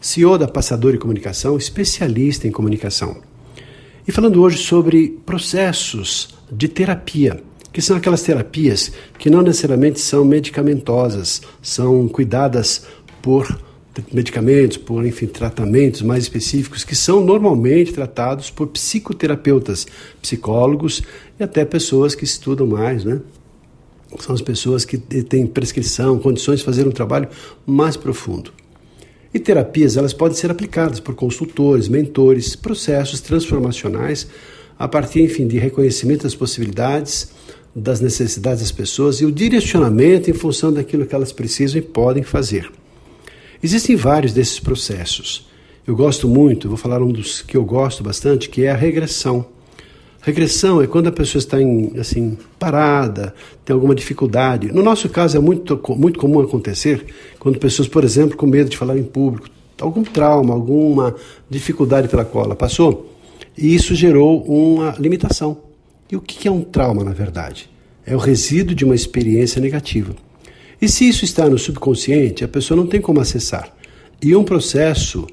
CEO da Passador e Comunicação, especialista em comunicação. E falando hoje sobre processos de terapia, que são aquelas terapias que não necessariamente são medicamentosas, são cuidadas por medicamentos, por enfim, tratamentos mais específicos que são normalmente tratados por psicoterapeutas, psicólogos e até pessoas que estudam mais, né? São as pessoas que têm prescrição, condições de fazer um trabalho mais profundo. E terapias elas podem ser aplicadas por consultores, mentores, processos transformacionais a partir, enfim, de reconhecimento das possibilidades, das necessidades das pessoas e o direcionamento em função daquilo que elas precisam e podem fazer. Existem vários desses processos. Eu gosto muito, vou falar um dos que eu gosto bastante, que é a regressão. Regressão é quando a pessoa está em, assim, parada, tem alguma dificuldade. No nosso caso é muito, muito comum acontecer quando pessoas, por exemplo, com medo de falar em público, algum trauma, alguma dificuldade pela qual ela passou, e isso gerou uma limitação. E o que é um trauma, na verdade? É o resíduo de uma experiência negativa. E se isso está no subconsciente, a pessoa não tem como acessar. E um processo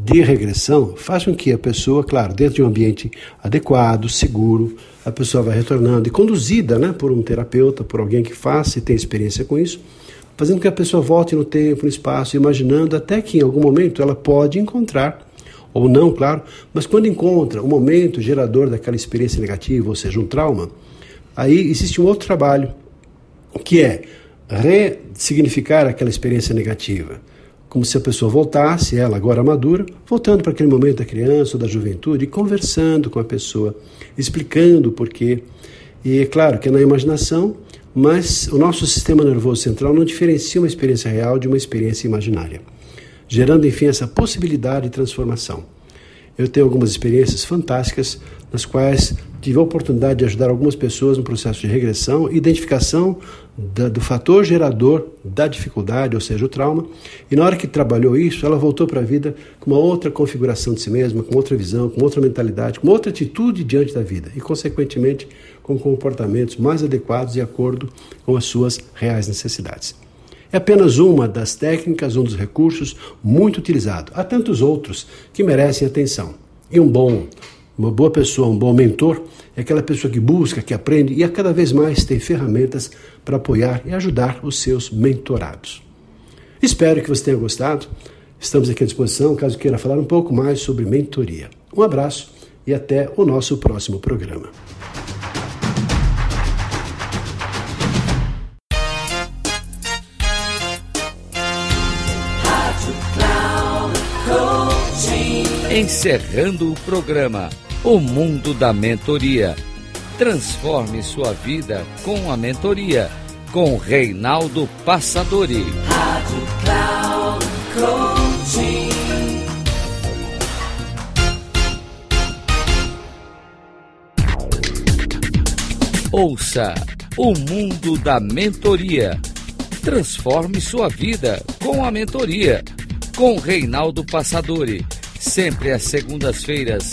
de regressão faz com que a pessoa, claro, dentro de um ambiente adequado, seguro, a pessoa vai retornando e conduzida né, por um terapeuta, por alguém que faça e tem experiência com isso, fazendo com que a pessoa volte no tempo, no espaço, imaginando até que em algum momento ela pode encontrar, ou não, claro, mas quando encontra o momento gerador daquela experiência negativa, ou seja, um trauma, aí existe um outro trabalho, que é ressignificar aquela experiência negativa como se a pessoa voltasse, ela agora madura, voltando para aquele momento da criança ou da juventude, conversando com a pessoa, explicando o porquê. E é claro que é na imaginação, mas o nosso sistema nervoso central não diferencia uma experiência real de uma experiência imaginária, gerando enfim essa possibilidade de transformação. Eu tenho algumas experiências fantásticas nas quais tive a oportunidade de ajudar algumas pessoas no processo de regressão, identificação da, do fator gerador da dificuldade, ou seja, o trauma, e na hora que trabalhou isso, ela voltou para a vida com uma outra configuração de si mesma, com outra visão, com outra mentalidade, com outra atitude diante da vida e, consequentemente, com comportamentos mais adequados de acordo com as suas reais necessidades. É apenas uma das técnicas, um dos recursos muito utilizado. Há tantos outros que merecem atenção. E um bom, uma boa pessoa, um bom mentor, é aquela pessoa que busca, que aprende e a cada vez mais tem ferramentas para apoiar e ajudar os seus mentorados. Espero que você tenha gostado. Estamos aqui à disposição caso queira falar um pouco mais sobre mentoria. Um abraço e até o nosso próximo programa. Encerrando o programa O Mundo da Mentoria. Transforme sua vida com a mentoria com Reinaldo Passadori. Rádio Cloud Coaching. Ouça o mundo da mentoria. Transforme sua vida com a mentoria com Reinaldo Passadori sempre às segundas-feiras,